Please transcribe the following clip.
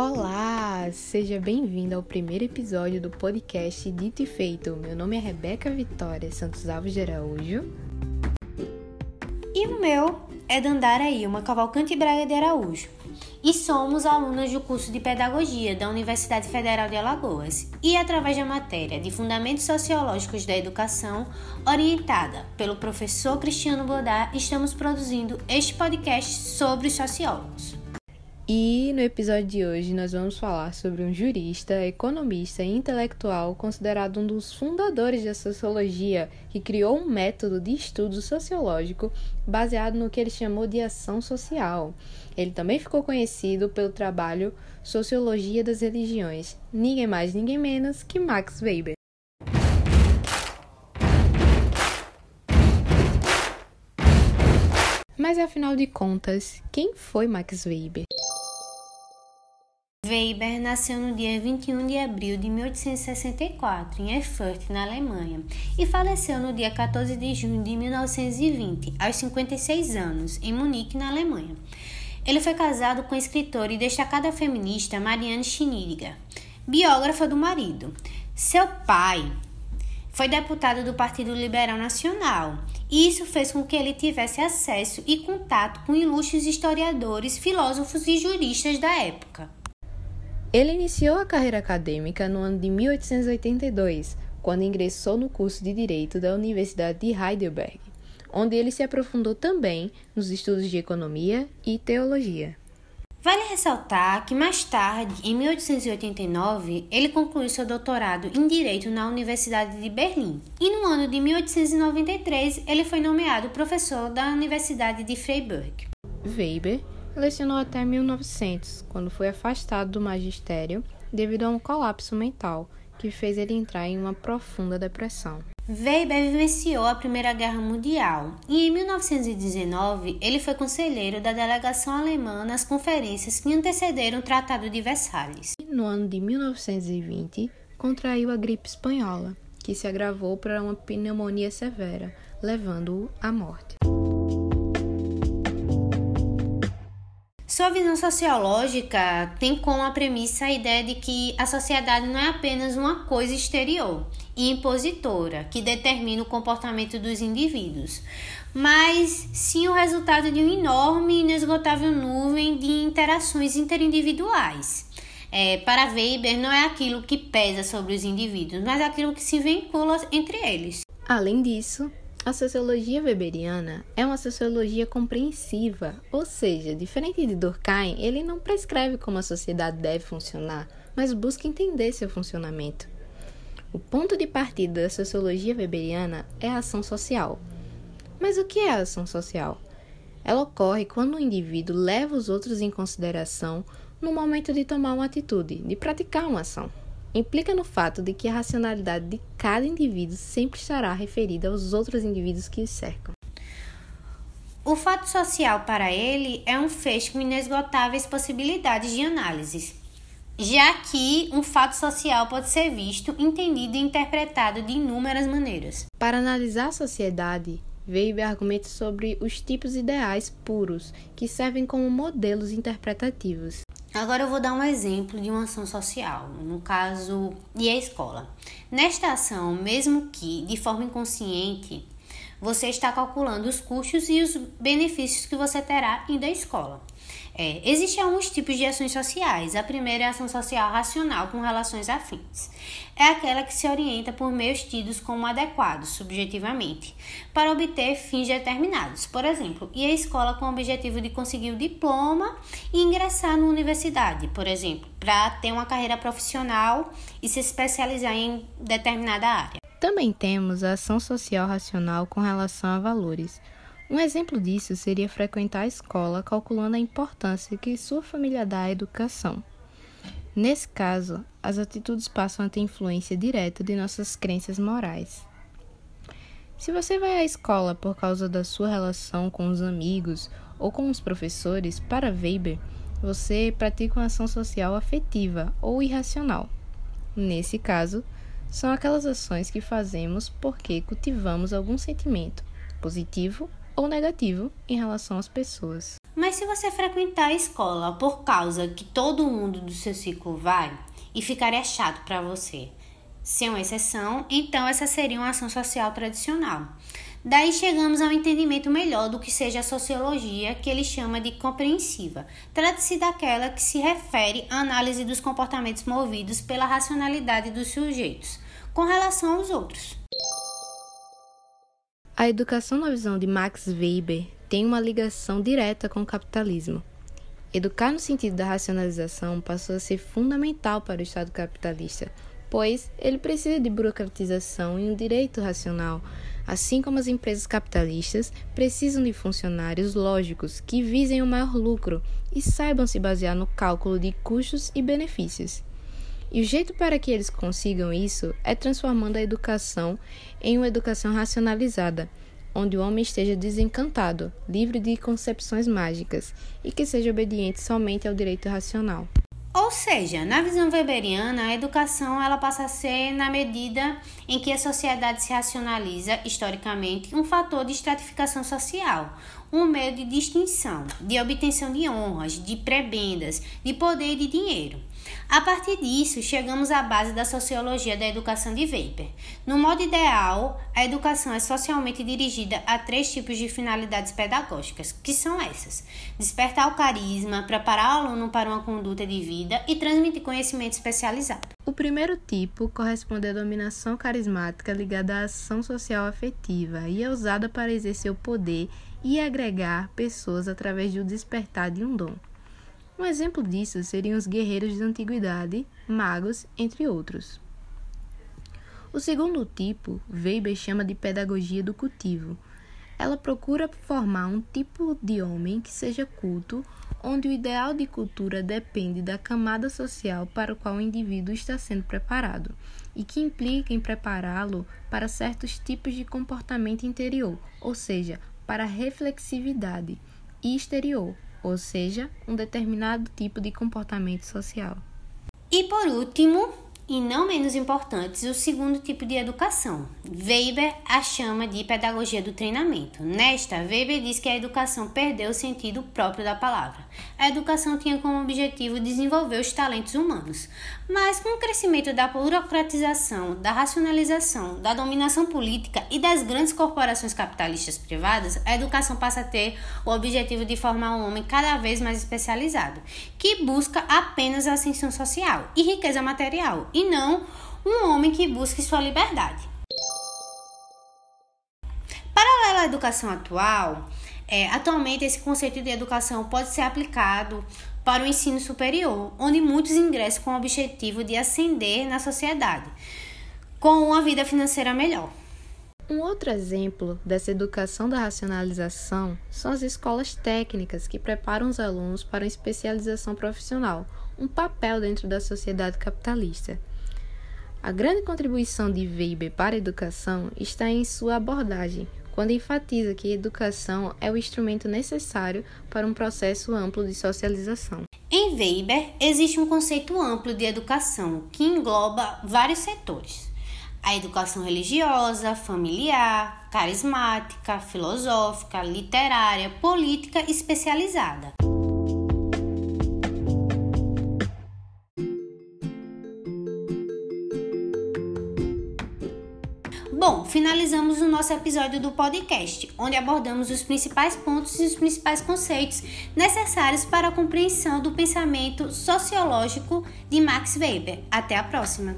Olá, seja bem-vindo ao primeiro episódio do podcast Dito e Feito. Meu nome é Rebeca Vitória Santos Alves de Araújo. E o meu é Dandara Ilma Cavalcante Braga de Araújo. E somos alunas do curso de Pedagogia da Universidade Federal de Alagoas. E através da matéria de Fundamentos Sociológicos da Educação, orientada pelo professor Cristiano Bodar, estamos produzindo este podcast sobre os sociólogos. E no episódio de hoje nós vamos falar sobre um jurista, economista e intelectual considerado um dos fundadores da sociologia, que criou um método de estudo sociológico baseado no que ele chamou de ação social. Ele também ficou conhecido pelo trabalho Sociologia das Religiões, ninguém mais, ninguém menos que Max Weber. Mas afinal de contas, quem foi Max Weber? Weber nasceu no dia 21 de abril de 1864 em Erfurt, na Alemanha, e faleceu no dia 14 de junho de 1920, aos 56 anos, em Munique, na Alemanha. Ele foi casado com a escritora e destacada feminista Marianne Schneider, biógrafa do marido. Seu pai foi deputado do Partido Liberal Nacional, e isso fez com que ele tivesse acesso e contato com ilustres historiadores, filósofos e juristas da época. Ele iniciou a carreira acadêmica no ano de 1882, quando ingressou no curso de Direito da Universidade de Heidelberg, onde ele se aprofundou também nos estudos de economia e teologia. Vale ressaltar que mais tarde, em 1889, ele concluiu seu doutorado em Direito na Universidade de Berlim. E no ano de 1893, ele foi nomeado professor da Universidade de Freiburg. Weber lecionou até 1900, quando foi afastado do magistério devido a um colapso mental que fez ele entrar em uma profunda depressão. Weber vivenciou a Primeira Guerra Mundial e em 1919 ele foi conselheiro da delegação alemã nas conferências que antecederam o Tratado de Versalhes. No ano de 1920, contraiu a gripe espanhola, que se agravou para uma pneumonia severa, levando-o à morte. Sua visão sociológica tem como a premissa a ideia de que a sociedade não é apenas uma coisa exterior e impositora que determina o comportamento dos indivíduos, mas sim o resultado de uma enorme e inesgotável nuvem de interações interindividuais. É, para Weber, não é aquilo que pesa sobre os indivíduos, mas aquilo que se vincula entre eles. Além disso, a sociologia weberiana é uma sociologia compreensiva, ou seja, diferente de Durkheim, ele não prescreve como a sociedade deve funcionar, mas busca entender seu funcionamento. O ponto de partida da sociologia weberiana é a ação social. Mas o que é a ação social? Ela ocorre quando o indivíduo leva os outros em consideração no momento de tomar uma atitude, de praticar uma ação implica no fato de que a racionalidade de cada indivíduo sempre estará referida aos outros indivíduos que o cercam. O fato social para ele é um feixe com inesgotáveis possibilidades de análise, já que um fato social pode ser visto, entendido e interpretado de inúmeras maneiras. Para analisar a sociedade, Weber argumenta sobre os tipos ideais puros, que servem como modelos interpretativos. Agora eu vou dar um exemplo de uma ação social, no caso, e a escola. Nesta ação, mesmo que de forma inconsciente, você está calculando os custos e os benefícios que você terá indo à escola. É, existem alguns tipos de ações sociais. A primeira é a ação social racional com relações afins. É aquela que se orienta por meios tidos como adequados, subjetivamente, para obter fins determinados. Por exemplo, ir à escola com o objetivo de conseguir o diploma e ingressar na universidade, por exemplo, para ter uma carreira profissional e se especializar em determinada área. Também temos a ação social racional com relação a valores um exemplo disso seria frequentar a escola calculando a importância que sua família dá à educação. Nesse caso, as atitudes passam a ter influência direta de nossas crenças morais. Se você vai à escola por causa da sua relação com os amigos ou com os professores, para Weber, você pratica uma ação social afetiva ou irracional. Nesse caso, são aquelas ações que fazemos porque cultivamos algum sentimento, positivo ou negativo em relação às pessoas. Mas se você frequentar a escola por causa que todo mundo do seu ciclo vai e ficaria chato para você, ser uma exceção, então essa seria uma ação social tradicional. Daí chegamos ao entendimento melhor do que seja a sociologia, que ele chama de compreensiva. Trata-se daquela que se refere à análise dos comportamentos movidos pela racionalidade dos sujeitos com relação aos outros. A educação na visão de Max Weber tem uma ligação direta com o capitalismo. Educar no sentido da racionalização passou a ser fundamental para o Estado capitalista, pois ele precisa de burocratização e um direito racional, assim como as empresas capitalistas precisam de funcionários lógicos que visem o maior lucro e saibam se basear no cálculo de custos e benefícios. E o jeito para que eles consigam isso é transformando a educação em uma educação racionalizada, onde o homem esteja desencantado, livre de concepções mágicas e que seja obediente somente ao direito racional. Ou seja, na visão weberiana, a educação ela passa a ser, na medida em que a sociedade se racionaliza historicamente, um fator de estratificação social, um meio de distinção, de obtenção de honras, de prebendas, de poder e de dinheiro. A partir disso, chegamos à base da sociologia da educação de Weber. No modo ideal, a educação é socialmente dirigida a três tipos de finalidades pedagógicas, que são essas: despertar o carisma, preparar o aluno para uma conduta de vida e transmitir conhecimento especializado. O primeiro tipo corresponde à dominação carismática ligada à ação social afetiva e é usada para exercer o poder e agregar pessoas através do despertar de um dom. Um exemplo disso seriam os guerreiros da antiguidade, magos, entre outros. O segundo tipo, Weber chama de pedagogia do cultivo. Ela procura formar um tipo de homem que seja culto, onde o ideal de cultura depende da camada social para o qual o indivíduo está sendo preparado e que implica em prepará-lo para certos tipos de comportamento interior, ou seja, para reflexividade, e exterior, ou seja, um determinado tipo de comportamento social. E por último, e não menos importantes, o segundo tipo de educação. Weber a chama de pedagogia do treinamento. Nesta, Weber diz que a educação perdeu o sentido próprio da palavra. A educação tinha como objetivo desenvolver os talentos humanos, mas com o crescimento da burocratização, da racionalização, da dominação política e das grandes corporações capitalistas privadas, a educação passa a ter o objetivo de formar um homem cada vez mais especializado, que busca apenas a ascensão social e riqueza material e não um homem que busque sua liberdade. Paralelo à educação atual, é, atualmente esse conceito de educação pode ser aplicado para o ensino superior, onde muitos ingressam com o objetivo de ascender na sociedade, com uma vida financeira melhor. Um outro exemplo dessa educação da racionalização são as escolas técnicas que preparam os alunos para uma especialização profissional, um papel dentro da sociedade capitalista. A grande contribuição de Weber para a educação está em sua abordagem, quando enfatiza que a educação é o instrumento necessário para um processo amplo de socialização. Em Weber, existe um conceito amplo de educação que engloba vários setores: a educação religiosa, familiar, carismática, filosófica, literária, política especializada. Finalizamos o nosso episódio do podcast, onde abordamos os principais pontos e os principais conceitos necessários para a compreensão do pensamento sociológico de Max Weber. Até a próxima!